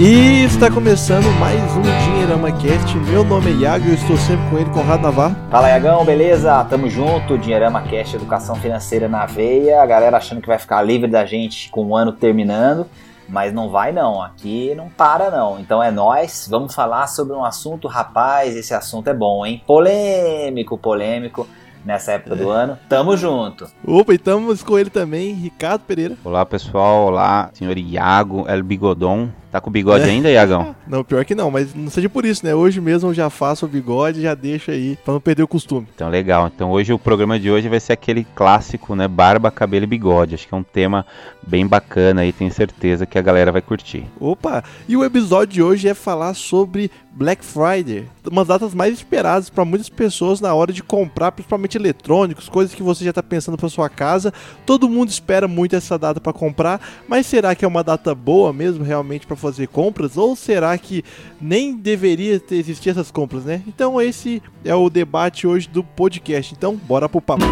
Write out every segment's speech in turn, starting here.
E está começando mais um Dinheirama Cast. Meu nome é Iago e eu estou sempre com ele, Conrado Navarro. Fala, Iagão, beleza? Tamo junto. Dinheirama Cast, educação financeira na veia. A galera achando que vai ficar livre da gente com o ano terminando. Mas não vai não, aqui não para não. Então é nós, vamos falar sobre um assunto, rapaz, esse assunto é bom, hein? Polêmico, polêmico nessa época do ano. Tamo junto. Opa, e estamos com ele também, Ricardo Pereira. Olá pessoal, olá senhor Iago El Bigodon. Tá com bigode É. ainda, Iagão? Não, pior que não, mas não seja por isso, né? Hoje mesmo eu já faço o bigode, já deixo aí, pra não perder o costume. Então legal. Então hoje o programa de hoje vai ser aquele clássico, né? Barba, cabelo e bigode. Acho que é um tema bem bacana aí, tenho certeza que a galera vai curtir. Opa, e o episódio de hoje é falar sobre Black Friday, uma das datas mais esperadas para muitas pessoas na hora de comprar, principalmente eletrônicos, coisas que você já está pensando para sua casa. Todo mundo espera muito essa data para comprar, mas será que é uma data boa mesmo realmente para fazer compras ou será que nem deveria existir essas compras, né? Então esse é o debate hoje do podcast. Então, bora pro papo.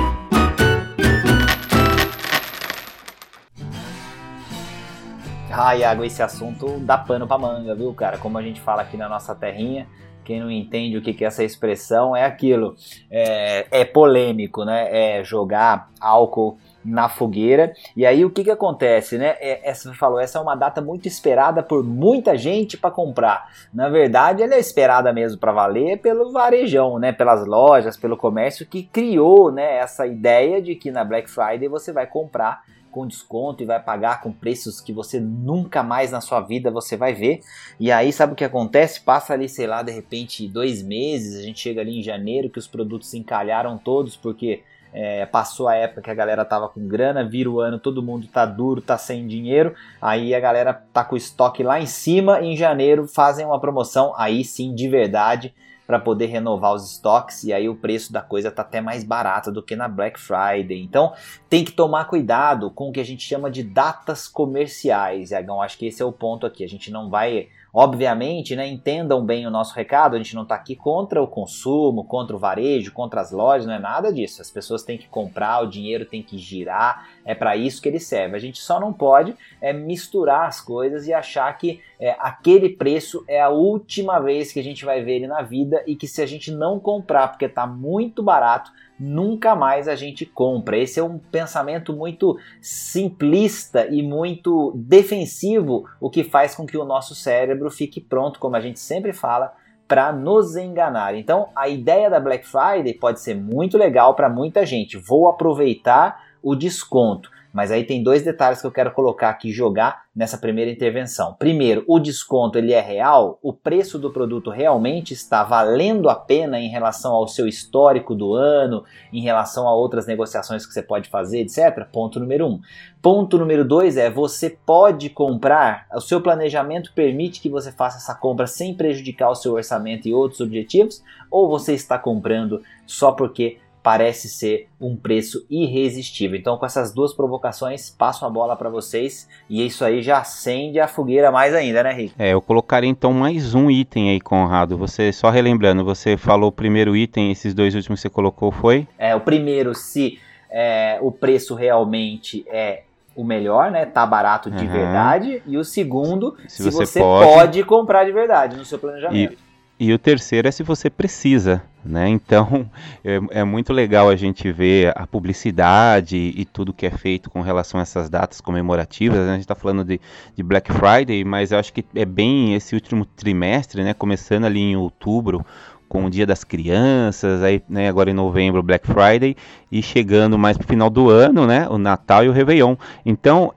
Ah, Iago, esse assunto dá pano pra manga, viu, cara? Como a gente fala aqui na nossa terrinha, quem não entende o que que é essa expressão é aquilo. É, é polêmico, né? É jogar álcool na fogueira. E aí o que que acontece, né? É, essa, você falou, essa é uma data muito esperada por muita gente para comprar. Na verdade, ela é esperada mesmo para valer pelo varejão, né? Pelas lojas, pelo comércio que criou, né? Essa ideia de que na Black Friday você vai comprar com desconto e vai pagar com preços que você nunca mais na sua vida você vai ver. E aí sabe o que acontece? Passa ali, sei lá, de repente dois meses, a gente chega ali em janeiro que os produtos se encalharam todos porque é, passou a época que a galera tava com grana, vira o ano, todo mundo tá duro, tá sem dinheiro, aí a galera tá com o estoque lá em cima, em janeiro fazem uma promoção, aí sim, de verdade, para poder renovar os estoques, e aí o preço da coisa tá até mais barato do que na Black Friday. Então tem que tomar cuidado com o que a gente chama de datas comerciais, Iagão, acho que esse é o ponto aqui, a gente não vai Obviamente, né, entendam bem o nosso recado, a gente não está aqui contra o consumo, contra o varejo, contra as lojas, não é nada disso. As pessoas têm que comprar, o dinheiro tem que girar, é para isso que ele serve. A gente só não pode é, misturar as coisas e achar que é, aquele preço é a última vez que a gente vai ver ele na vida e que se a gente não comprar porque está muito barato, nunca mais a gente compra. Esse é um pensamento muito simplista e muito defensivo, o que faz com que o nosso cérebro fique pronto, como a gente sempre fala, para nos enganar. Então, a ideia da Black Friday pode ser muito legal para muita gente. Vou aproveitar o desconto. Mas aí tem dois detalhes que eu quero colocar aqui jogar nessa primeira intervenção. Primeiro, o desconto ele é real? O preço do produto realmente está valendo a pena em relação ao seu histórico do ano, em relação a outras negociações que você pode fazer, etc? Ponto número um. Ponto número dois é você pode comprar, o seu planejamento permite que você faça essa compra sem prejudicar o seu orçamento e outros objetivos, ou você está comprando só porque parece ser um preço irresistível. Então, com essas duas provocações, passo a bola para vocês e isso aí já acende a fogueira mais ainda, né, Rick? É, eu colocaria então mais um item aí, Conrado. Você, só relembrando, você falou o primeiro item, esses dois últimos que você colocou foi? É, o primeiro, se é, o preço realmente é o melhor, né? Tá barato de Uhum. verdade. E o segundo, se, Se você, você pode... pode- comprar de verdade no seu planejamento. E o terceiro é se você precisa, né? Então é, é muito legal a gente ver a publicidade e tudo que é feito com relação a essas datas comemorativas. né? A gente está falando de, de Black Friday, mas eu acho que é bem esse último trimestre, né? Começando ali em outubro, com o Dia das Crianças, aí, né, agora em novembro, Black Friday, e chegando mais pro final do ano, né? O Natal e o Réveillon. Então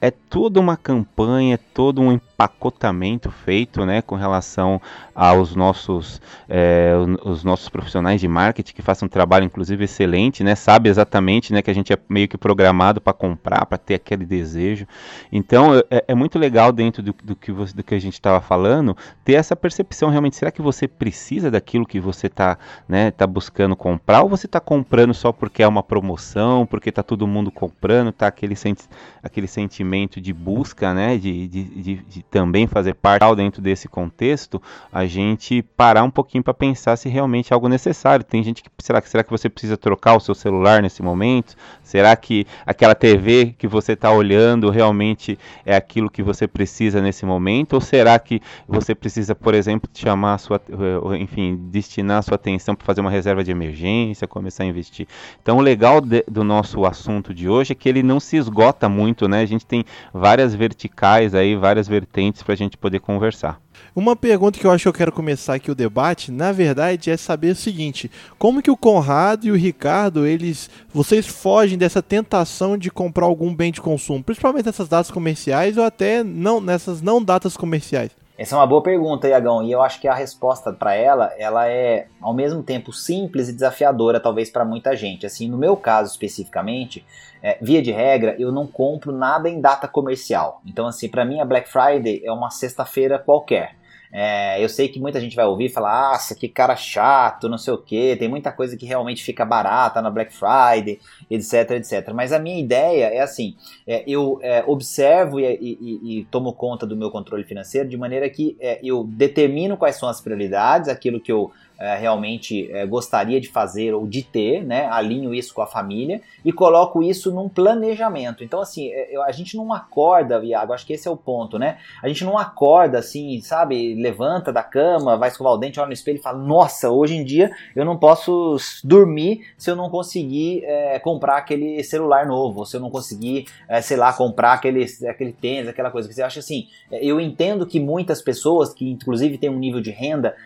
é toda uma campanha, todo um empacotamento feito, né, com relação aos nossos, é, os nossos profissionais de marketing que façam um trabalho, inclusive, excelente, né, sabe exatamente, né, que a gente é meio que programado para comprar, para ter aquele desejo. Então, é, é muito legal dentro do, do, que você, do que a gente estava falando, ter essa percepção realmente, será que você precisa daquilo que você está, né, tá buscando comprar, ou você está comprando só porque é uma promoção, porque está todo mundo comprando, tá aquele, senti aquele sentimento de busca, né, de, de, de, de também fazer parte dentro desse contexto, a gente parar um pouquinho para pensar se realmente é algo necessário. Tem gente que será que será que você precisa trocar o seu celular nesse momento? Será que aquela TV que você está olhando realmente é aquilo que você precisa nesse momento? Ou será que você precisa, por exemplo, chamar a sua, eh, enfim, destinar a sua atenção para fazer uma reserva de emergência, começar a investir? Então, o legal de, do nosso assunto de hoje é que ele não se esgota muito, né? A gente tem várias verticais aí, várias vertentes para a gente poder conversar. Uma pergunta que eu acho que eu quero começar aqui o debate, na verdade, é saber o seguinte: como que o Conrado e o Ricardo, eles, vocês fogem dessa tentação de comprar algum bem de consumo, principalmente nessas datas comerciais ou até não nessas não datas comerciais? Essa é uma boa pergunta, Iagão, e eu acho que a resposta para ela, ela é ao mesmo tempo simples e desafiadora, talvez para muita gente. Assim, no meu caso especificamente, é, via de regra, eu não compro nada em data comercial. Então, assim, para mim a Black Friday é uma sexta-feira qualquer. É, eu sei que muita gente vai ouvir e falar, ah, que cara chato, não sei o que, tem muita coisa que realmente fica barata na Black Friday, etc, etc. Mas a minha ideia é assim, é, eu é, observo e, e, e, tomo conta do meu controle financeiro de maneira que é, eu determino quais são as prioridades, aquilo que eu é, realmente é, gostaria de fazer ou de ter, né? Alinho isso com a família e coloco isso num planejamento. Então, assim, é, a gente não acorda, Viago, acho que esse é o ponto, né? A gente não acorda assim, sabe? Levanta da cama, vai escovar o dente, olha no espelho e fala: Nossa, hoje em dia eu não posso dormir se eu não conseguir é, comprar aquele celular novo, se eu não conseguir, é, sei lá, comprar aquele, aquele tênis, aquela coisa. Você acha assim? É, eu entendo que muitas pessoas, que inclusive têm um nível de renda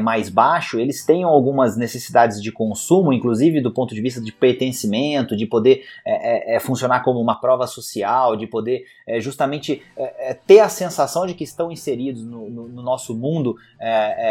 mais baixo, acho, eles têm algumas necessidades de consumo, inclusive do ponto de vista de pertencimento, de poder é, é, é funcionar como uma prova social, de poder é, justamente é, é, ter a sensação de que estão inseridos no, no, no nosso mundo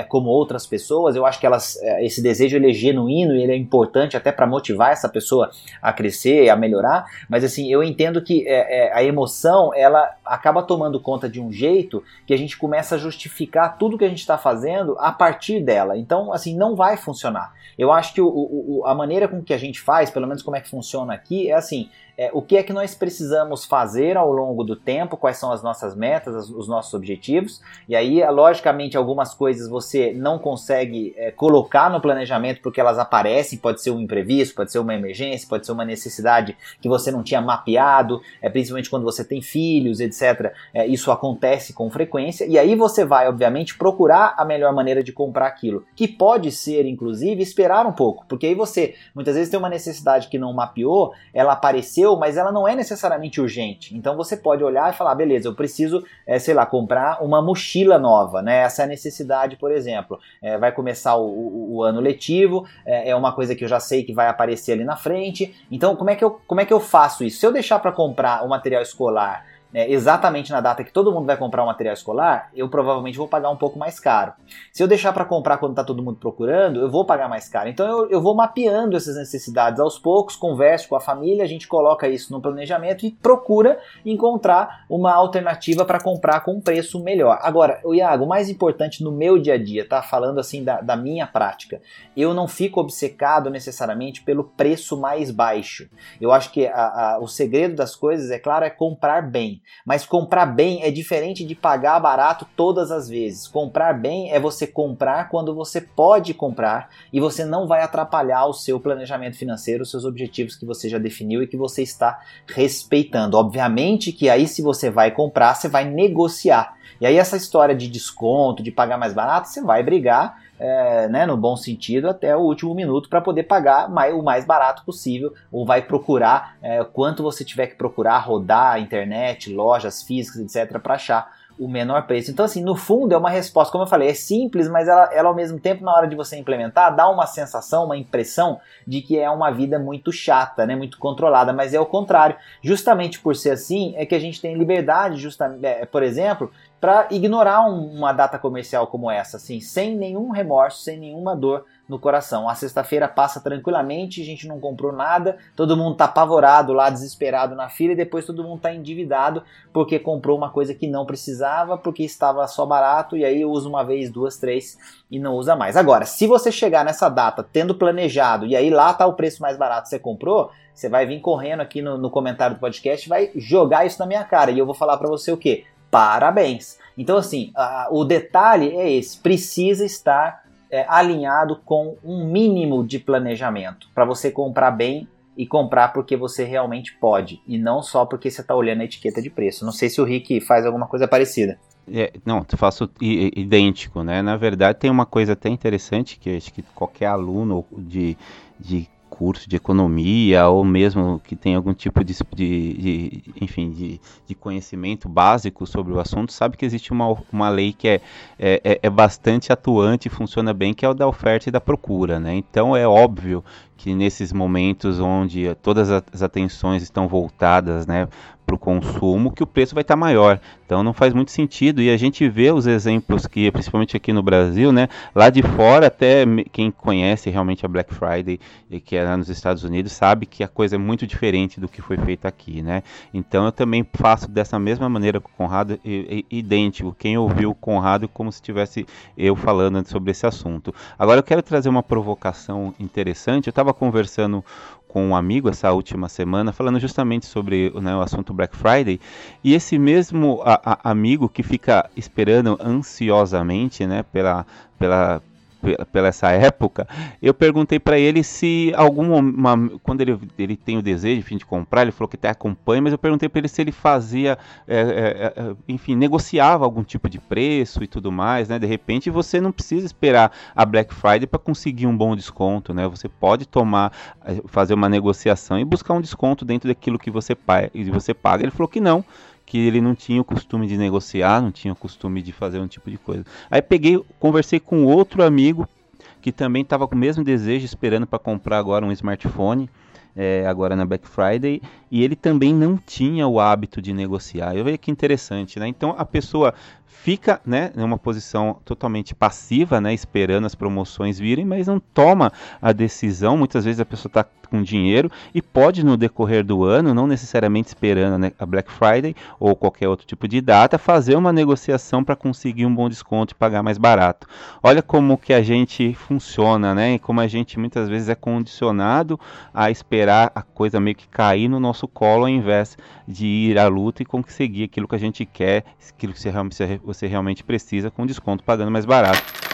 como outras pessoas. Eu acho que elas, esse desejo ele é genuíno e ele é importante até para motivar essa pessoa a crescer, a melhorar. Mas assim, eu entendo que a emoção ela acaba tomando conta de um jeito que a gente começa a justificar tudo que a gente está fazendo a partir dela. Então então, assim, não vai funcionar. Eu acho que o, o, a maneira com que a gente faz, pelo menos como é que funciona aqui, é assim: é, o que é que nós precisamos fazer ao longo do tempo, quais são as nossas metas, os nossos objetivos. E aí, é, logicamente, algumas coisas você não consegue é, colocar no planejamento porque elas aparecem, pode ser um imprevisto, pode ser uma emergência, pode ser uma necessidade que você não tinha mapeado, é, principalmente quando você tem filhos, etc. É, isso acontece com frequência, e aí você vai, obviamente, procurar a melhor maneira de comprar aquilo, que pode ser, inclusive, esperar um pouco, porque aí você muitas vezes tem uma necessidade que não mapeou, ela apareceu mas ela não é necessariamente urgente. Então você pode olhar e falar, beleza, eu preciso, é, sei lá, comprar uma mochila nova, né? Essa é a necessidade, por exemplo. É, vai começar o, o, o ano letivo, é, é, uma coisa que eu já sei que vai aparecer ali na frente. Então como é que eu, como é que eu faço isso? Se eu deixar para comprar o material escolar é, exatamente na data que todo mundo vai comprar um material escolar, eu provavelmente vou pagar um pouco mais caro. Se eu deixar para comprar quando está todo mundo procurando, eu vou pagar mais caro. Então eu, eu vou mapeando essas necessidades aos poucos, converso com a família, a gente coloca isso no planejamento e procura encontrar uma alternativa para comprar com um preço melhor. Agora, o Iago, o mais importante no meu dia a dia, tá? Falando assim da, da minha prática, eu não fico obcecado necessariamente pelo preço mais baixo. Eu acho que a, a, o segredo das coisas, é claro, é comprar bem. Mas comprar bem é diferente de pagar barato todas as vezes. Comprar bem é você comprar quando você pode comprar e você não vai atrapalhar o seu planejamento financeiro, os seus objetivos que você já definiu e que você está respeitando. Obviamente que aí se você vai comprar, você vai negociar. E aí essa história de desconto, de pagar mais barato, você vai brigar é, né, no bom sentido, até o último minuto para poder pagar mais, o mais barato possível, ou vai procurar é, quanto você tiver que procurar, rodar internet, lojas físicas, etc., para achar o menor preço. Então, assim, no fundo é uma resposta, como eu falei, é simples, mas ela, ela ao mesmo tempo, na hora de você implementar, dá uma sensação, uma impressão de que é uma vida muito chata, né, muito controlada, mas é o contrário. Justamente por ser assim, é que a gente tem liberdade, é, por exemplo, para ignorar um, uma data comercial como essa, assim, sem nenhum remorso, sem nenhuma dor no coração. A sexta-feira passa tranquilamente, a gente não comprou nada, todo mundo tá apavorado lá, desesperado na fila, e depois todo mundo tá endividado porque comprou uma coisa que não precisava, porque estava só barato, e aí usa uma vez, duas, três e não usa mais. Agora, se você chegar nessa data tendo planejado, e aí lá tá o preço mais barato que você comprou, você vai vir correndo aqui no, no comentário do podcast vai jogar isso na minha cara. E eu vou falar para você o quê? Parabéns. Então, assim, a, o detalhe é esse: precisa estar é, alinhado com um mínimo de planejamento para você comprar bem e comprar porque você realmente pode e não só porque você está olhando a etiqueta de preço. Não sei se o Rick faz alguma coisa parecida. É, não, faço idêntico, né? Na verdade, tem uma coisa até interessante que acho que qualquer aluno de, de curso de economia ou mesmo que tem algum tipo de, de, de enfim, de, de, conhecimento básico sobre o assunto, sabe que existe uma, uma lei que é, é, é, é bastante atuante e funciona bem, que é o da oferta e da procura, né? Então é óbvio que nesses momentos onde todas as atenções estão voltadas né, para o consumo, que o preço vai estar tá maior. Então não faz muito sentido. E a gente vê os exemplos que, principalmente aqui no Brasil, né, lá de fora, até quem conhece realmente a Black Friday e que é lá nos Estados Unidos, sabe que a coisa é muito diferente do que foi feito aqui. Né? Então eu também faço dessa mesma maneira com o Conrado, idêntico. Quem ouviu o Conrado como se tivesse eu falando sobre esse assunto. Agora eu quero trazer uma provocação interessante. Eu estava conversando com um amigo essa última semana, falando justamente sobre né, o assunto Black Friday, e esse mesmo a, a, amigo que fica esperando ansiosamente né, pela, pela, pela essa época, eu perguntei para ele se alguma quando ele, ele tem o desejo enfim, de comprar, ele falou que até acompanha, mas eu perguntei para ele se ele fazia, é, é, é, enfim, negociava algum tipo de preço e tudo mais, né? De repente você não precisa esperar a Black Friday para conseguir um bom desconto, né? Você pode tomar, é, fazer uma negociação e buscar um desconto dentro daquilo que. Você paga. Ele falou que não que ele não tinha o costume de negociar, não tinha o costume de fazer um tipo de coisa. Aí peguei, conversei com outro amigo que também estava com o mesmo desejo, esperando para comprar agora um smartphone. É, agora na Black Friday, e ele também não tinha o hábito de negociar. Eu vejo que interessante, né? Então a pessoa fica, né, numa posição totalmente passiva, né, esperando as promoções virem, mas não toma a decisão. Muitas vezes a pessoa está com dinheiro e pode no decorrer do ano, não necessariamente esperando né, a Black Friday ou qualquer outro tipo de data, fazer uma negociação para conseguir um bom desconto e pagar mais barato. Olha como que a gente funciona, né? E como a gente muitas vezes é condicionado a esperar a coisa meio que cair no nosso colo ao invés de ir à luta e conseguir aquilo que a gente quer, aquilo que você realmente precisa com desconto pagando mais barato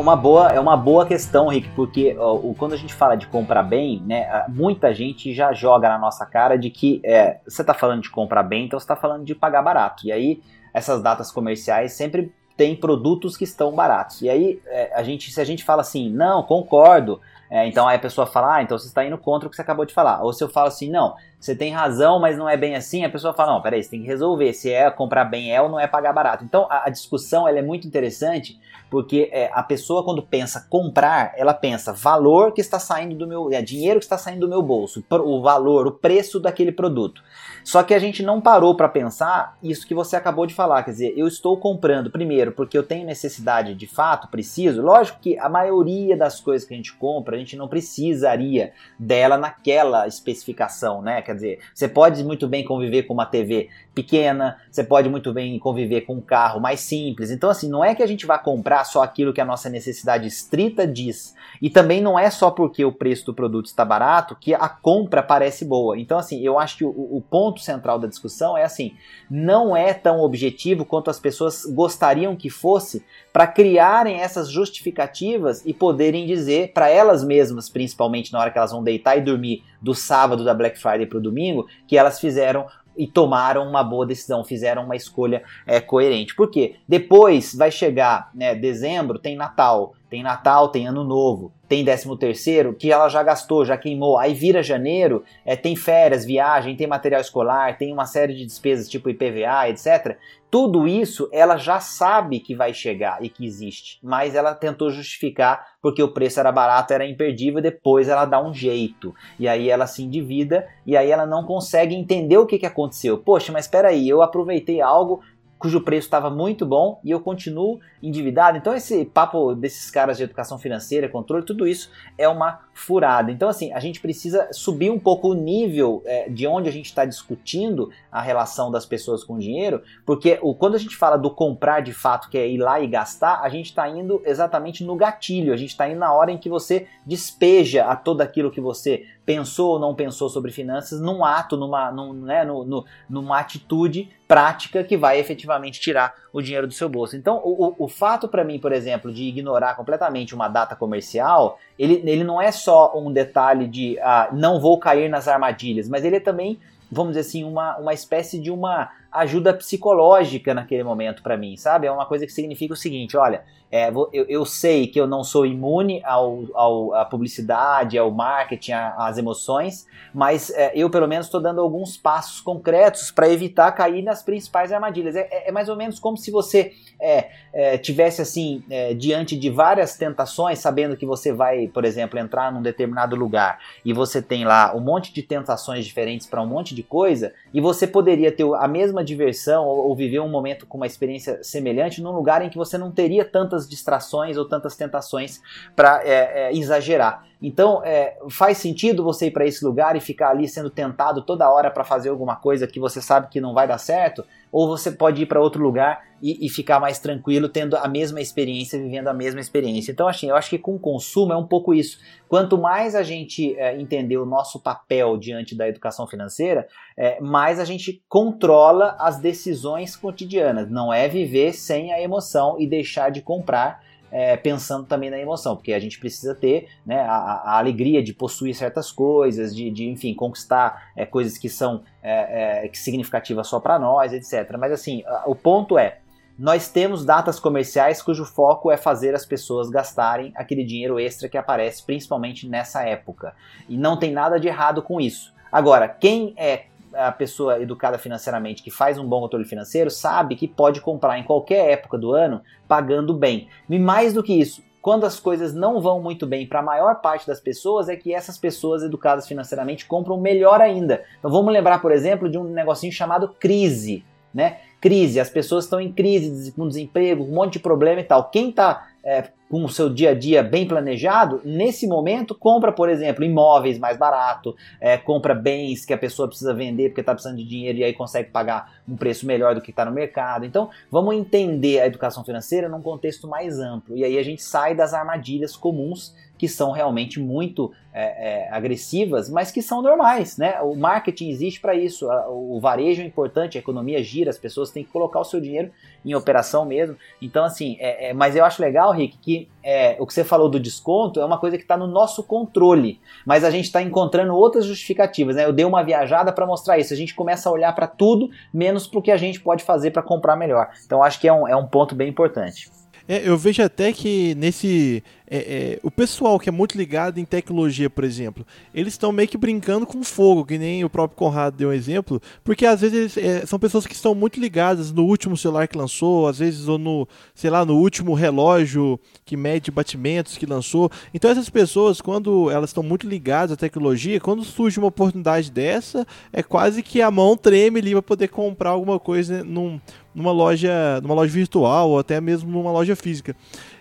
uma boa, é uma boa questão, Rick, porque ó, quando a gente fala de comprar bem, né, muita gente já joga na nossa cara de que é, você está falando de comprar bem, então você está falando de pagar barato. E aí essas datas comerciais sempre tem produtos que estão baratos. E aí é, a gente, se a gente fala assim, não, concordo, é, então aí a pessoa fala, ah, então você está indo contra o que você acabou de falar. Ou se eu falo assim, não, você tem razão, mas não é bem assim, a pessoa fala, não, peraí, você tem que resolver se é comprar bem é ou não é pagar barato. Então a, a discussão ela é muito interessante porque é, a pessoa quando pensa comprar, ela pensa valor que está saindo do meu, é, dinheiro que está saindo do meu bolso, o valor, o preço daquele produto. Só que a gente não parou para pensar isso que você acabou de falar, quer dizer, eu estou comprando primeiro porque eu tenho necessidade de fato, preciso. Lógico que a maioria das coisas que a gente compra, a gente não precisaria dela naquela especificação, né? Dizer, você pode muito bem conviver com uma TV pequena, você pode muito bem conviver com um carro mais simples. Então assim, não é que a gente vá comprar só aquilo que a nossa necessidade estrita diz. E também não é só porque o preço do produto está barato que a compra parece boa. Então assim, eu acho que o, o ponto central da discussão é assim: não é tão objetivo quanto as pessoas gostariam que fosse para criarem essas justificativas e poderem dizer para elas mesmas, principalmente na hora que elas vão deitar e dormir do sábado da Black Friday para o domingo, que elas fizeram e tomaram uma boa decisão, fizeram uma escolha é, coerente. Porque depois vai chegar né, dezembro, tem Natal, tem Natal, tem Ano Novo, tem 13 terceiro que ela já gastou, já queimou. Aí vira janeiro, é, tem férias, viagem, tem material escolar, tem uma série de despesas tipo IPVA, etc. Tudo isso ela já sabe que vai chegar e que existe, mas ela tentou justificar porque o preço era barato, era imperdível, depois ela dá um jeito. E aí ela se endivida e aí ela não consegue entender o que, que aconteceu. Poxa, mas espera aí, eu aproveitei algo cujo preço estava muito bom e eu continuo endividado. Então esse papo desses caras de educação financeira, controle, tudo isso é uma furada. Então assim, a gente precisa subir um pouco o nível é, de onde a gente está discutindo a relação das pessoas com o dinheiro, porque o, quando a gente fala do comprar de fato, que é ir lá e gastar, a gente está indo exatamente no gatilho, a gente está indo na hora em que você despeja a todo aquilo que você pensou ou não pensou sobre finanças num ato, numa, num, né, no, no, numa atitude prática que vai efetivamente tirar o dinheiro do seu bolso. Então, o, o fato para mim, por exemplo, de ignorar completamente uma data comercial, ele, ele não é só um detalhe de ah, não vou cair nas armadilhas, mas ele é também, vamos dizer assim, uma, uma espécie de uma ajuda psicológica naquele momento para mim, sabe? É uma coisa que significa o seguinte: olha, é, eu, eu, sei que eu não sou imune ao, ao, à publicidade, ao marketing, às emoções, mas é, eu pelo menos estou dando alguns passos concretos para evitar cair nas principais armadilhas. É, é, é, mais ou menos como se você é, é, tivesse assim diante de várias tentações, sabendo que você vai, por exemplo, entrar num determinado lugar e você tem lá um monte de tentações diferentes para um monte de coisa e você poderia ter a mesma diversão ou, ou viver um momento com uma experiência semelhante num lugar em que você não teria tantas distrações ou tantas tentações para é, é, exagerar. Então, é, faz sentido você ir para esse lugar e ficar ali sendo tentado toda hora para fazer alguma coisa que você sabe que não vai dar certo? Ou você pode ir para outro lugar e, e, ficar mais tranquilo, tendo a mesma experiência, vivendo a mesma experiência? Então, assim, eu acho que com o consumo é um pouco isso. Quanto mais a gente é, entender o nosso papel diante da educação financeira, é, mais a gente controla as decisões cotidianas. Não é viver sem a emoção e deixar de comprar é, pensando também na emoção, porque a gente precisa ter né, a, a alegria de possuir certas coisas, de, de enfim, conquistar é, coisas que são é, é significativas só para nós, etc. Mas assim, o ponto é, nós temos datas comerciais cujo foco é fazer as pessoas gastarem aquele dinheiro extra que aparece principalmente nessa época. E não tem nada de errado com isso. Agora, quem é a pessoa educada financeiramente que faz um bom controle financeiro sabe que pode comprar em qualquer época do ano pagando bem. E mais do que isso, quando as coisas não vão muito bem para a maior parte das pessoas, é que essas pessoas educadas financeiramente compram melhor ainda. Então vamos lembrar, por exemplo, de um negocinho chamado crise, né? Crise, as pessoas estão em crise, com desemprego, um monte de problema e tal. Quem está é, com o seu dia a dia bem planejado, nesse momento compra, por exemplo, imóveis mais barato, é, compra bens que a pessoa precisa vender porque está precisando de dinheiro e aí consegue pagar um preço melhor do que está no mercado. Então, vamos entender a educação financeira num contexto mais amplo. E aí a gente sai das armadilhas comuns que são realmente muito é, é, agressivas, mas que são normais, né? O marketing existe para isso, o varejo é importante, a economia gira, as pessoas têm que colocar o seu dinheiro em operação mesmo. Então, assim, é, é mas eu acho legal, Rick, que é, o que você falou do desconto é uma coisa que está no nosso controle, mas a gente está encontrando outras justificativas, né? Eu dei uma viajada para mostrar isso. A gente começa a olhar para tudo, menos para o que a gente pode fazer para comprar melhor. Então, acho que é um, é um ponto bem importante. É, eu vejo até que nesse é, é, o pessoal que é muito ligado em tecnologia, por exemplo, eles estão meio que brincando com fogo, que nem o próprio Conrado deu um exemplo, porque às vezes é, são pessoas que estão muito ligadas no último celular que lançou, às vezes ou no, sei lá, no último relógio que mede batimentos que lançou. Então essas pessoas, quando elas estão muito ligadas à tecnologia, quando surge uma oportunidade dessa, é quase que a mão treme ali para poder comprar alguma coisa num, numa loja, numa loja virtual ou até mesmo numa loja física.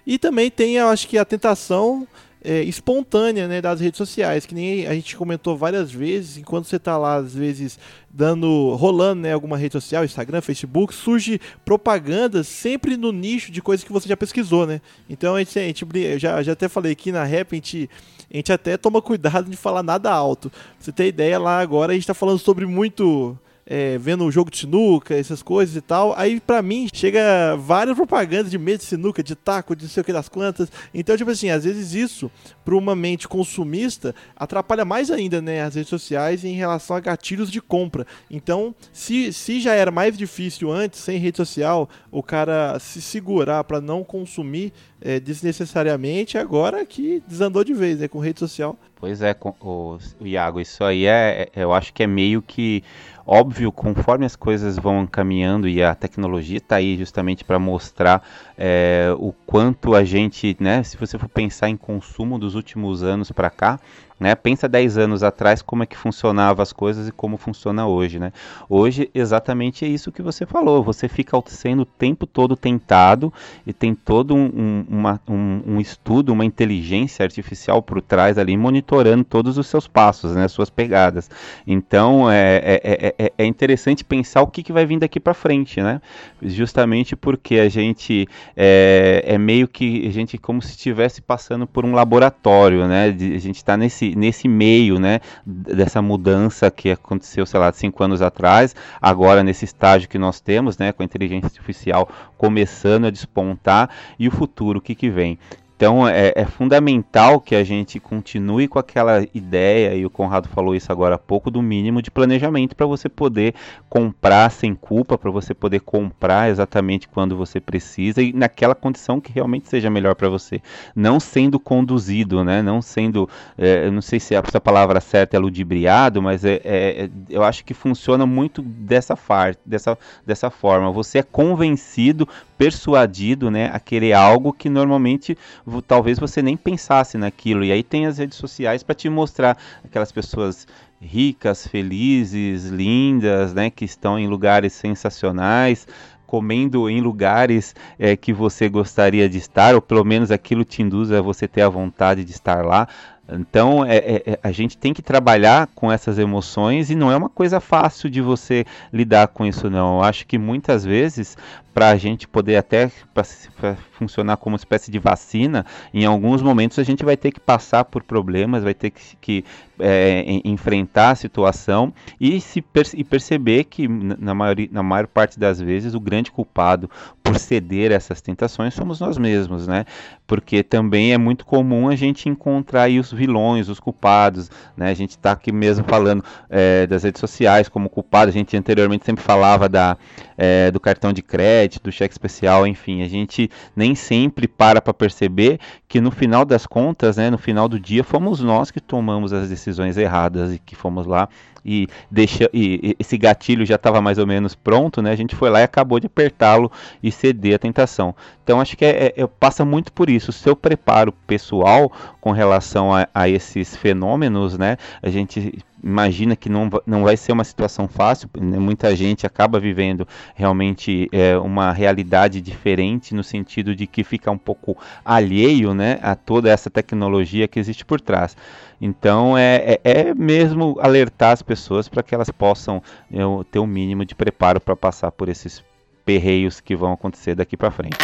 E também tem, eu acho que a tentação é, espontânea né, das redes sociais, que nem a gente comentou várias vezes, enquanto você está lá, às vezes, dando, rolando né, alguma rede social, Instagram, Facebook, surge propaganda sempre no nicho de coisas que você já pesquisou, né? Então a gente, a gente já, já até falei aqui na rap, a gente, a gente até toma cuidado de falar nada alto. Pra você ter ideia, lá agora a gente está falando sobre muito é, vendo o jogo de sinuca, essas coisas e tal. Aí, para mim, chega várias propagandas de medo de sinuca, de taco, de não sei o que das quantas. Então, tipo assim, às vezes isso, para uma mente consumista, atrapalha mais ainda, né, as redes sociais em relação a gatilhos de compra. Então, se, se já era mais difícil antes, sem rede social, o cara se segurar para não consumir é, desnecessariamente, agora que desandou de vez, né, com rede social. Pois é, com, o, o Iago, isso aí é, é, eu acho que é meio que Óbvio, conforme as coisas vão caminhando e a tecnologia está aí justamente para mostrar é, o quanto a gente, né, se você for pensar em consumo dos últimos anos para cá, Né? Pensa 10 anos atrás como é que funcionavam as coisas e como funciona hoje. Né? Hoje, exatamente é isso que você falou. Você fica sendo o tempo todo tentado e tem todo um, um, uma, um, um estudo, uma inteligência artificial por trás ali, monitorando todos os seus passos, né? suas pegadas. Então, é, é, é, é interessante pensar o que, que vai vir daqui para frente. Né? Justamente porque a gente é, é meio que a gente como se estivesse passando por um laboratório, né? De, a gente está nesse, nesse meio, né? Dessa mudança que aconteceu, sei lá, cinco anos atrás, agora nesse estágio que nós temos, né? Com a inteligência artificial começando a despontar e o futuro, o que que vem? Então é, é, fundamental que a gente continue com aquela ideia, e o Conrado falou isso agora há pouco, do mínimo de planejamento para você poder comprar sem culpa, para você poder comprar exatamente quando você precisa e naquela condição que realmente seja melhor para você. Não sendo conduzido, né? não sendo, é, não sei se se a palavra certa é ludibriado, mas é, é, eu acho que funciona muito dessa, far, dessa, dessa forma. Você é convencido persuadido né, a querer algo que normalmente talvez você nem pensasse naquilo. E aí tem as redes sociais para te mostrar aquelas pessoas ricas, felizes, lindas, né, que estão em lugares sensacionais, comendo em lugares é, que você gostaria de estar, ou pelo menos aquilo te induz a você ter a vontade de estar lá. Então é, é, é, a gente tem que trabalhar com essas emoções e não é uma coisa fácil de você lidar com isso não. Eu acho que muitas vezes para a gente poder até funcionar como espécie de vacina, em alguns momentos a gente vai ter que passar por problemas, vai ter que, que é, enfrentar a situação e, se e perceber que na, maioria, na maior parte das vezes o grande culpado por ceder a essas tentações somos nós mesmos, né? Porque também é muito comum a gente encontrar os vilões, os culpados, né? A gente está aqui mesmo falando é, das redes sociais como culpado, a gente anteriormente sempre falava da, é, do cartão de crédito crédito, do cheque especial, enfim, a gente nem sempre para para perceber que no final das contas, né, no final do dia, fomos nós que tomamos as decisões erradas e que fomos lá e deixa e, esse gatilho já estava mais ou menos pronto, né? A gente foi lá e acabou de apertá-lo e ceder à tentação. Então acho que é, é, passa muito por isso. O seu preparo pessoal com relação a, a esses fenômenos, né? A gente imagina que não, não vai ser uma situação fácil, né? muita gente acaba vivendo realmente é, uma realidade diferente no sentido de que fica um pouco alheio né, a toda essa tecnologia que existe por trás. Então é, é, é mesmo alertar as pessoas para que elas possam eu, ter o um mínimo de preparo para passar por esses perreios que vão acontecer daqui para frente.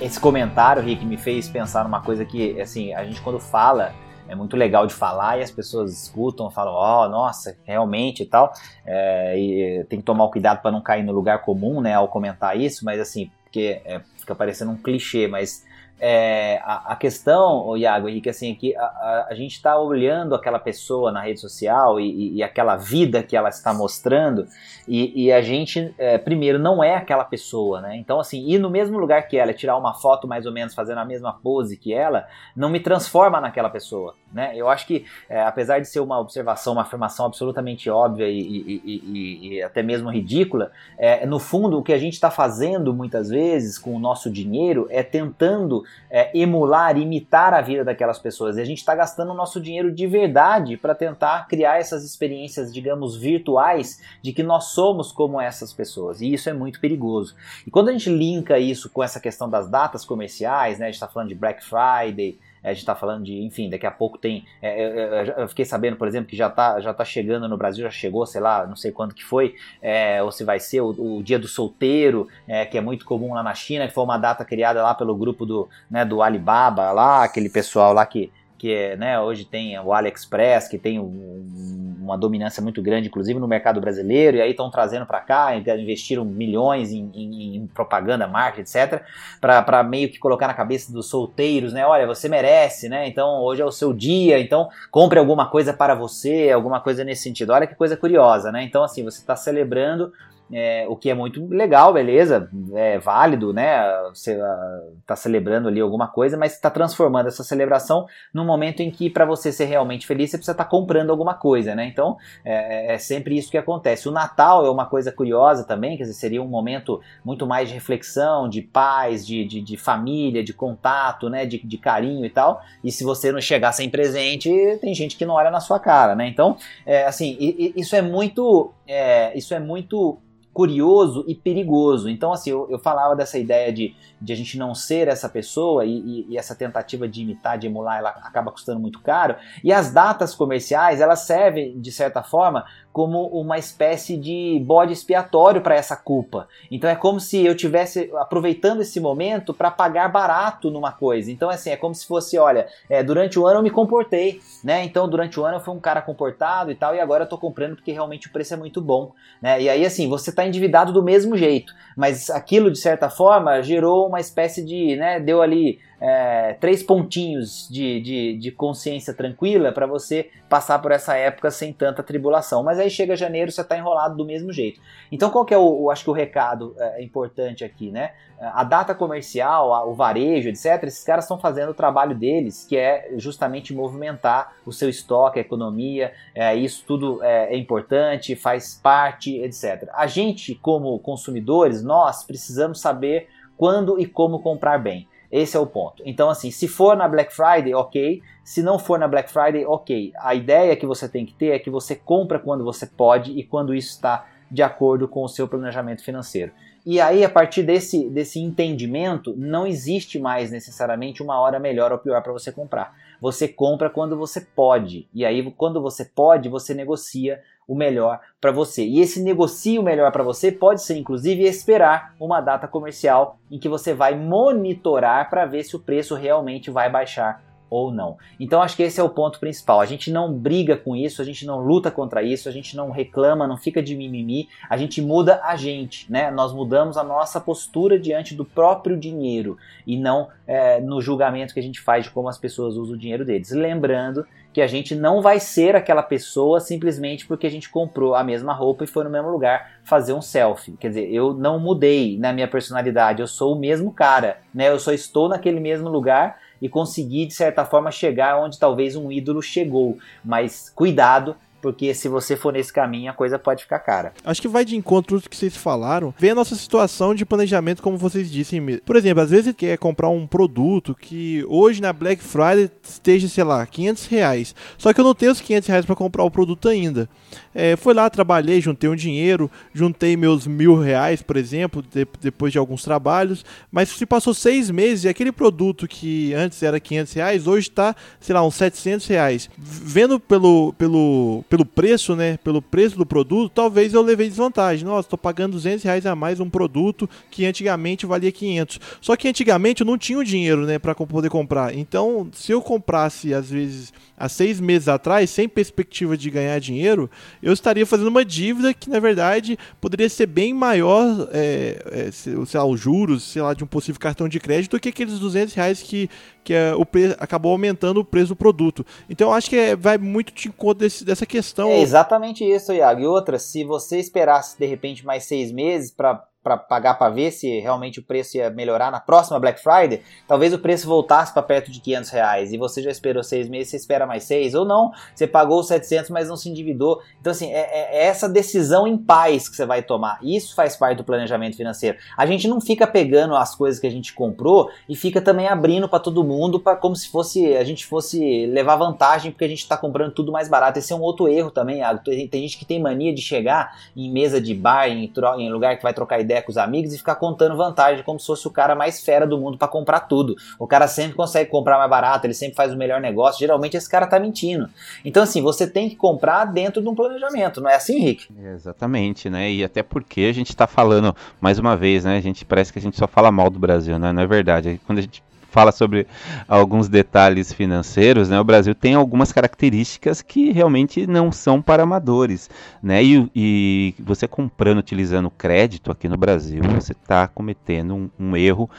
Esse comentário, Rick, me fez pensar numa coisa que, assim, a gente quando fala é muito legal de falar e as pessoas escutam, falam, ó, oh, nossa, realmente e tal. É, e tem que tomar o cuidado para não cair no lugar comum, né, ao comentar isso, mas assim, porque é, fica parecendo um clichê, mas é, a, a, questão, o Iago Henrique, assim, é que a, a, a gente está olhando aquela pessoa na rede social e, e, e, aquela vida que ela está mostrando, e, e a gente, é, primeiro, não é aquela pessoa, né? Então, assim, ir no mesmo lugar que ela, tirar uma foto mais ou menos fazendo a mesma pose que ela, não me transforma naquela pessoa. Né? Eu acho que, é, apesar de ser uma observação, uma afirmação absolutamente óbvia e, até mesmo ridícula, é, no fundo, o que a gente está fazendo muitas vezes com o nosso dinheiro é tentando é, emular, imitar a vida daquelas pessoas. E a gente está gastando o nosso dinheiro de verdade para tentar criar essas experiências, digamos, virtuais de que nós somos como essas pessoas. E isso é muito perigoso. E quando a gente linka isso com essa questão das datas comerciais, né? a gente está falando de Black Friday. A gente está falando de, enfim, daqui a pouco tem. É, eu, eu, fiquei sabendo, por exemplo, que já está já tá chegando no Brasil, já chegou, sei lá, não sei quando que foi, é, ou se vai ser o, o dia do solteiro, é, que é muito comum lá na China, que foi uma data criada lá pelo grupo do, né, do Alibaba, lá, aquele pessoal lá que que é, né, hoje tem o AliExpress, que tem um, uma dominância muito grande, inclusive no mercado brasileiro, e aí estão trazendo para cá, investiram milhões em, em, em propaganda, marketing, etc., para meio que colocar na cabeça dos solteiros, né, olha, você merece, né, então hoje é o seu dia, então compre alguma coisa para você, alguma coisa nesse sentido. Olha que coisa curiosa, né, então assim, você está celebrando é, o que é muito legal, beleza, é válido, né? Você uh, tá celebrando ali alguma coisa, mas está transformando essa celebração num momento em que para você ser realmente feliz você precisa estar tá comprando alguma coisa, né? Então é, é, é, sempre isso que acontece. O Natal é uma coisa curiosa também, quer dizer, seria um momento muito mais de reflexão, de paz, de, de, de família, de contato, né? De, de carinho e tal. E se você não chegar sem presente, tem gente que não olha na sua cara, né? Então, é, assim, isso é muito, é, isso é muito curioso e perigoso. Então, assim, eu, eu falava dessa ideia de, de a gente não ser essa pessoa e, e, e, essa tentativa de imitar, de emular, ela acaba custando muito caro. E as datas comerciais, elas servem, de certa forma, como uma espécie de bode expiatório para essa culpa. Então é como se eu tivesse aproveitando esse momento para pagar barato numa coisa. Então assim, é como se fosse, olha, é, durante o ano eu me comportei, né? Então durante o ano eu fui um cara comportado e tal, e agora eu tô comprando porque realmente o preço é muito bom, né? E aí assim, você está endividado do mesmo jeito, mas aquilo de certa forma gerou uma espécie de, né, deu ali é, três pontinhos de, de, de consciência tranquila para você passar por essa época sem tanta tribulação. Mas aí chega janeiro, você está enrolado do mesmo jeito. Então qual que é o, acho que o recado é, importante aqui, né? A data comercial, a, o varejo, etc. Esses caras estão fazendo o trabalho deles, que é justamente movimentar o seu estoque, a economia. É, isso tudo é, é importante, faz parte, etc. A gente, como consumidores, nós precisamos saber quando e como comprar bem. Esse é o ponto. Então, assim, se for na Black Friday, ok. Se não for na Black Friday, ok. A ideia que você tem que ter é que você compra quando você pode e quando isso está de acordo com o seu planejamento financeiro. E aí, a partir desse, desse entendimento, não existe mais necessariamente uma hora melhor ou pior para você comprar. Você compra quando você pode. E aí, quando você pode, você negocia o melhor para você. E esse negocio melhor para você pode ser inclusive esperar uma data comercial em que você vai monitorar para ver se o preço realmente vai baixar ou não. Então acho que esse é o ponto principal. A gente não briga com isso, a gente não luta contra isso, a gente não reclama, não fica de mimimi, a gente muda a gente, né? Nós mudamos a nossa postura diante do próprio dinheiro e não é, no julgamento que a gente faz de como as pessoas usam o dinheiro deles. Lembrando que a gente não vai ser aquela pessoa simplesmente porque a gente comprou a mesma roupa e foi no mesmo lugar fazer um selfie. Quer dizer, eu não mudei na minha personalidade, eu sou o mesmo cara, né? Eu só estou naquele mesmo lugar e consegui de certa forma chegar onde talvez um ídolo chegou. Mas cuidado porque se você for nesse caminho, a coisa pode ficar cara. Acho que vai de encontro tudo que vocês falaram. Vem a nossa situação de planejamento, como vocês disseram mesmo. Por exemplo, às vezes você quer comprar um produto que hoje na Black Friday esteja, sei lá, 500 reais. Só que eu não tenho os 500 reais para comprar o produto ainda. É, fui lá, trabalhei, juntei um dinheiro, juntei meus mil reais, por exemplo, de, depois de alguns trabalhos. Mas se passou seis meses e aquele produto que antes era 500 reais, hoje está, sei lá, uns 700 reais. Vendo pelo, pelo pelo preço, né? Pelo preço do produto, talvez eu levei desvantagem. Nossa, estou pagando 200 reais a mais um produto que antigamente valia 500. Só que antigamente eu não tinha o dinheiro, né, para poder comprar. Então, se eu comprasse às vezes há seis meses atrás, sem perspectiva de ganhar dinheiro, eu estaria fazendo uma dívida que na verdade poderia ser bem maior, é, é, sei lá, os juros, sei lá, de um possível cartão de crédito do que aqueles 200 reais que que é, o preço, acabou aumentando o preço do produto. Então eu acho que é, vai muito de encontro desse, dessa questão. É exatamente isso, Iago. E outra, se você esperasse de repente mais seis meses para para pagar para ver se realmente o preço ia melhorar na próxima Black Friday, talvez o preço voltasse para perto de 500 reais e você já esperou seis meses, você espera mais seis ou não, você pagou 700 mas não se endividou. Então assim, é, é, é essa decisão em paz que você vai tomar. Isso faz parte do planejamento financeiro. A gente não fica pegando as coisas que a gente comprou e fica também abrindo para todo mundo, para como se fosse a gente fosse levar vantagem porque a gente está comprando tudo mais barato. Esse é um outro erro também. Tem, tem gente que tem mania de chegar em mesa de bar, em, em lugar que vai trocar ideia com os amigos e ficar contando vantagem como se fosse o cara mais fera do mundo para comprar tudo. O cara sempre consegue comprar mais barato, ele sempre faz o melhor negócio. Geralmente esse cara tá mentindo. Então, assim, você tem que comprar dentro de um planejamento, não é assim, Rick? Exatamente, né? E até porque a gente tá falando, mais uma vez, né? A gente parece que a gente só fala mal do Brasil, né? Não é verdade. Quando a gente fala sobre alguns detalhes financeiros, né, o Brasil tem algumas características que realmente não são para amadores, né? E, e você comprando utilizando crédito aqui no Brasil, você está cometendo um, um, erro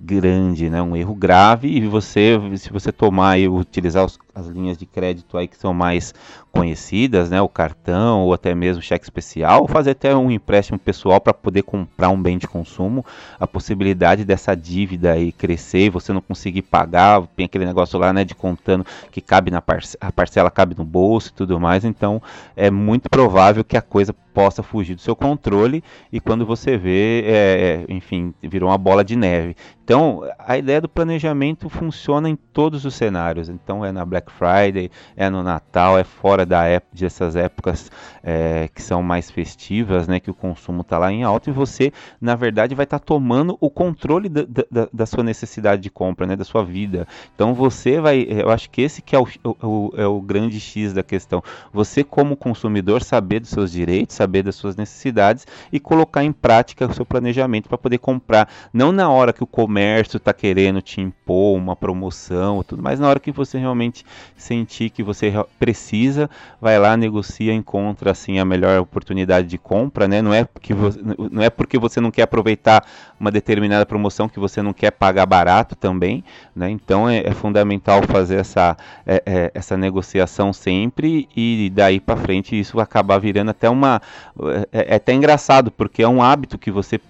grande, né? Um erro grave e você, se você tomar e utilizar os, as linhas de crédito aí que são mais conhecidas, né, o cartão ou até mesmo cheque especial, fazer até um empréstimo pessoal para poder comprar um bem de consumo, a possibilidade dessa dívida aí crescer, você não conseguir pagar, tem aquele negócio lá, né, de contando que cabe na parce a parcela cabe no bolso e tudo mais, então é muito provável que a coisa possa fugir do seu controle e quando você vê, é, é, enfim, virou uma bola de neve. Então, a ideia do planejamento funciona em todos os cenários. Então, é na Black Friday, é no Natal, é fora da época, dessas épocas é, que são mais festivas, né, que o consumo está lá em alta e você, na verdade, vai estar tá tomando o controle da, da, da, sua necessidade de compra, né, da sua vida. Então, você vai, eu acho que esse que é o, o, é o grande X da questão. Você, como consumidor, saber dos seus direitos, saber das suas necessidades e colocar em prática o seu planejamento para poder comprar, não na hora que o comércio está querendo te impor uma promoção tudo, mas na hora que você realmente sentir que você precisa, vai lá, negocia, encontra assim a melhor oportunidade de compra, né? Não é porque você, não é porque você não quer aproveitar uma determinada promoção que você não quer pagar barato também, né? Então é, é fundamental fazer essa, é, é, essa negociação sempre e daí para frente isso acabar virando até uma é, é, até engraçado porque é um hábito que você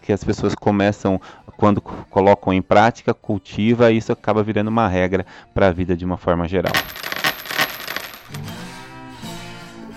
que as pessoas começam quando colocam em prática, cultiva e isso acaba virando uma regra para a vida de uma forma geral.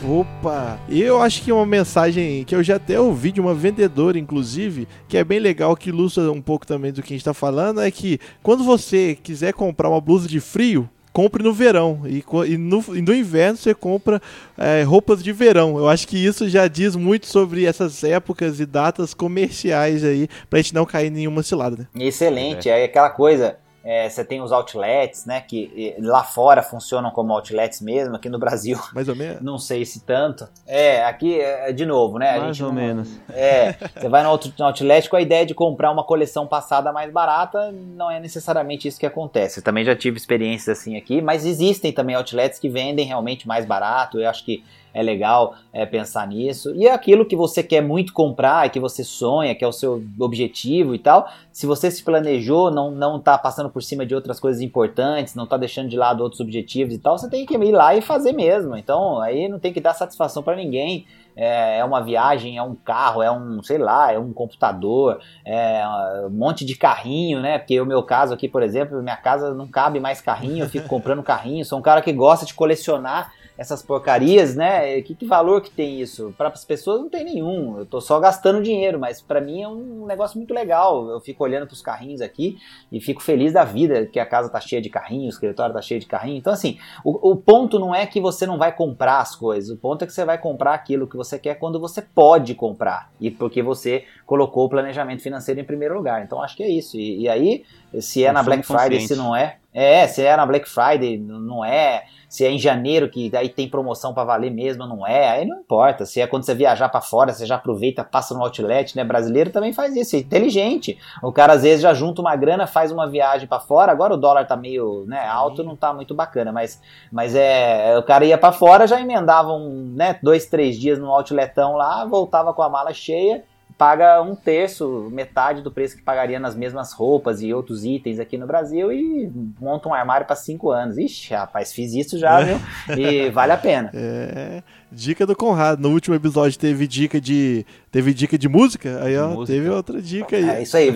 Opa! E eu acho que uma mensagem que eu já até ouvi de uma vendedora, inclusive, que é bem legal, que ilustra um pouco também do que a gente está falando, é que quando você quiser comprar uma blusa de frio, compre no verão. E, e, no, e no inverno você compra é, roupas de verão. Eu acho que isso já diz muito sobre essas épocas e datas comerciais aí, pra gente não cair em nenhuma cilada, né? Excelente, é, é aquela coisa. É, você tem os outlets, né? Que lá fora funcionam como outlets mesmo, aqui no Brasil. Mais ou menos. Não sei se tanto. É, aqui, é, de novo, né? Mais ou não, menos. É, você vai no outlet com a ideia de comprar uma coleção passada mais barata, não é necessariamente isso que acontece. Eu também já tive experiências assim aqui, mas existem também outlets que vendem realmente mais barato. Eu acho que é legal é, pensar nisso. E é aquilo que você quer muito comprar, que você sonha, que é o seu objetivo e tal. Se você se planejou, não, não tá passando por cima de outras coisas importantes, não tá deixando de lado outros objetivos e tal, você tem que ir lá e fazer mesmo. Então aí não tem que dar satisfação para ninguém. É, é, uma viagem, é um carro, é um, sei lá, é um computador, é um monte de carrinho, né? Porque o meu caso aqui, por exemplo, minha casa não cabe mais carrinho, eu fico comprando carrinho, sou um cara que gosta de colecionar essas porcarias, né? Que, que valor que tem isso? Para as pessoas não tem nenhum. Eu tô só gastando dinheiro, mas para mim é um negócio muito legal. Eu fico olhando para os carrinhos aqui e fico feliz da vida que a casa tá cheia de carrinhos, o escritório tá cheio de carrinhos. Então assim, o, o ponto não é que você não vai comprar as coisas. O ponto é que você vai comprar aquilo que você quer quando você pode comprar e porque você colocou o planejamento financeiro em primeiro lugar. Então acho que é isso. E, e aí, se é na Black Friday, se não é, é, se é na Black Friday, não é se é em janeiro que aí tem promoção para valer mesmo, não é, aí não importa. Se é quando você viajar para fora, você já aproveita, passa no outlet, né? Brasileiro também faz isso, é inteligente. O cara às vezes já junta uma grana, faz uma viagem para fora. Agora o dólar tá meio, né, alto, não tá muito bacana, mas mas é, o cara ia para fora, já emendava um, né, dois, três dias no outletão lá, voltava com a mala cheia paga um terço, metade do preço que pagaria nas mesmas roupas e outros itens aqui no Brasil e monta um armário para cinco anos. Ixi, rapaz, fiz isso já, viu? E vale a pena. É, dica do Conrado. No último episódio teve dica de teve dica de música, aí ó, música. teve outra dica aí. É isso aí,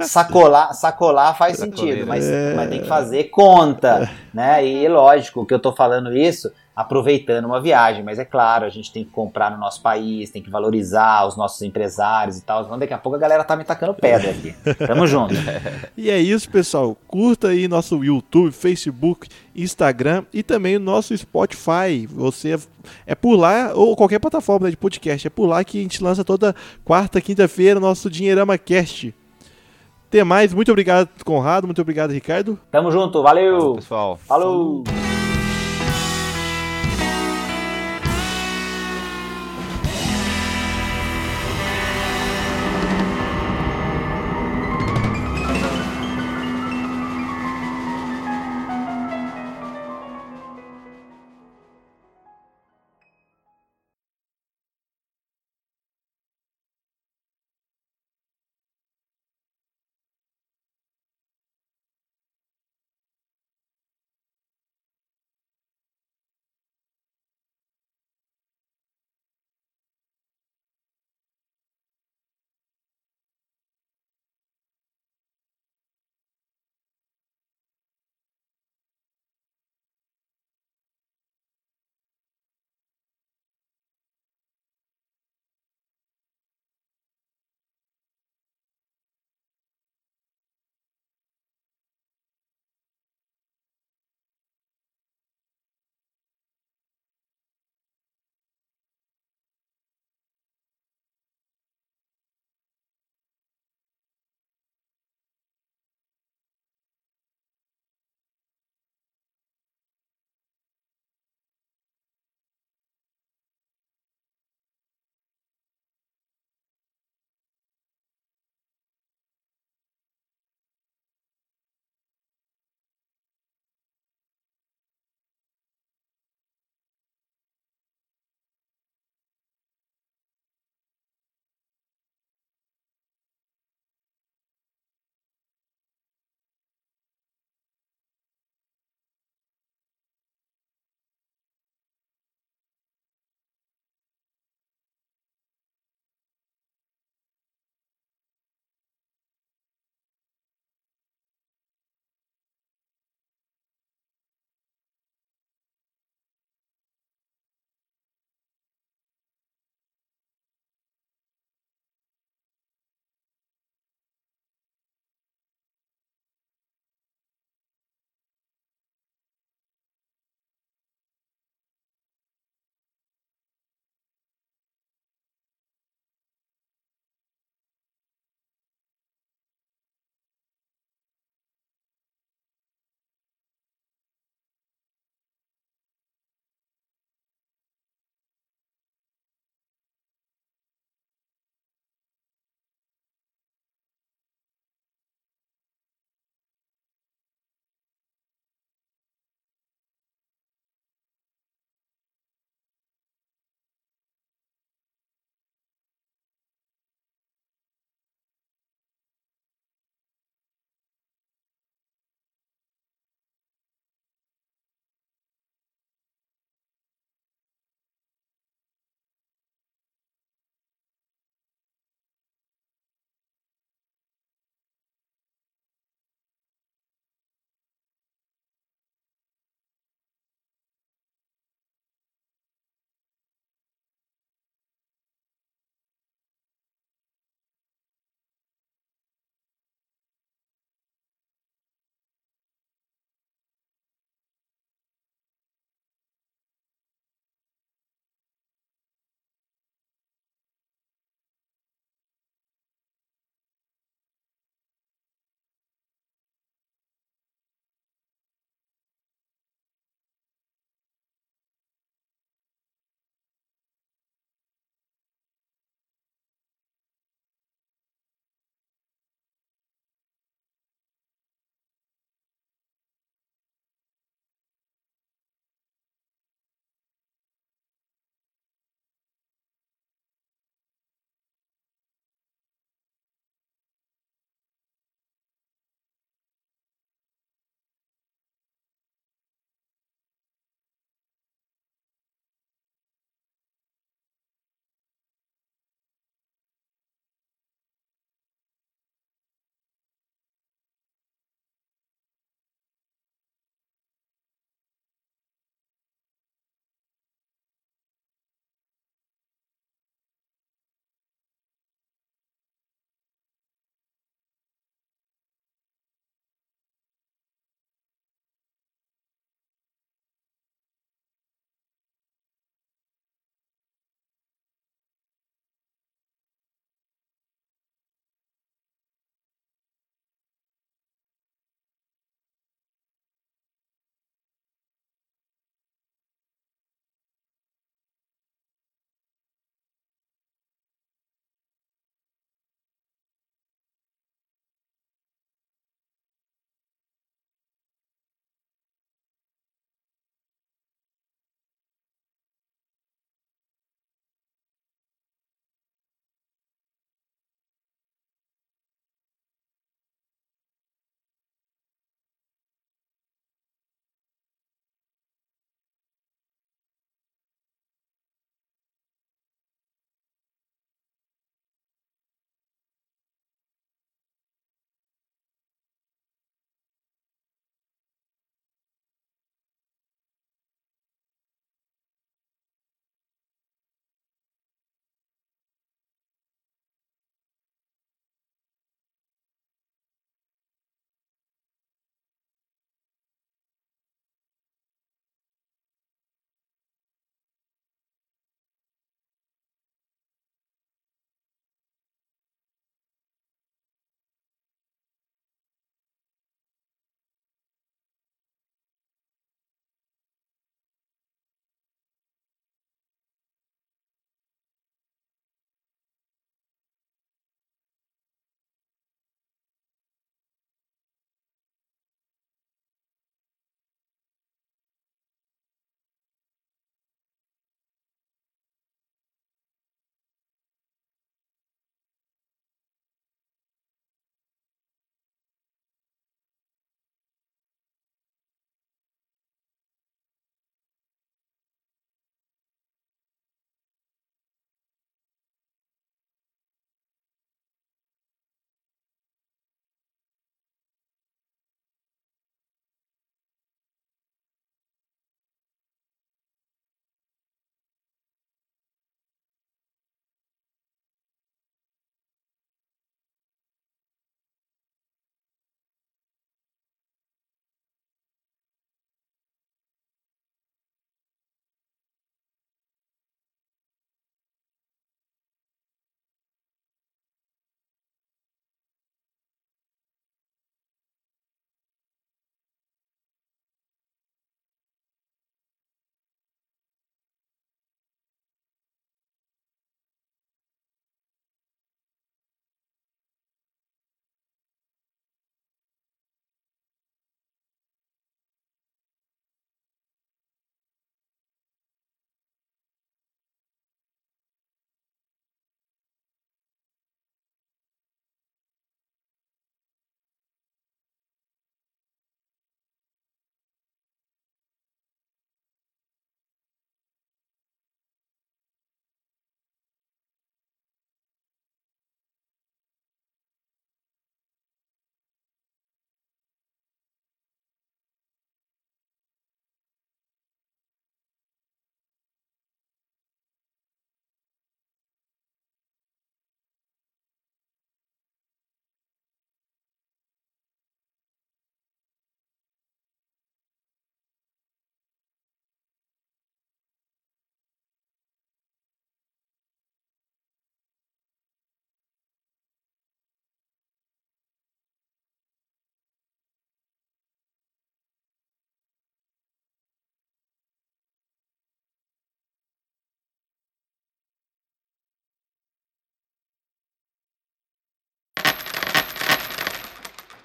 sacolar, sacolar faz sentido, mas, é... mas tem que fazer conta, né? E lógico que eu tô falando isso aproveitando uma viagem. Mas é claro, a gente tem que comprar no nosso país, tem que valorizar os nossos empresários e tal. Então daqui a pouco a galera tá me tacando pedra aqui. Tamo junto. e é isso, pessoal. Curta aí nosso YouTube, Facebook, Instagram e também o nosso Spotify. Você é por lá, ou qualquer plataforma de podcast, é por lá que a gente lança toda quarta, quinta-feira nosso Dinheirama Cast. Até mais, muito obrigado, Conrado, muito obrigado, Ricardo. Tamo junto, valeu! pessoal. Falou.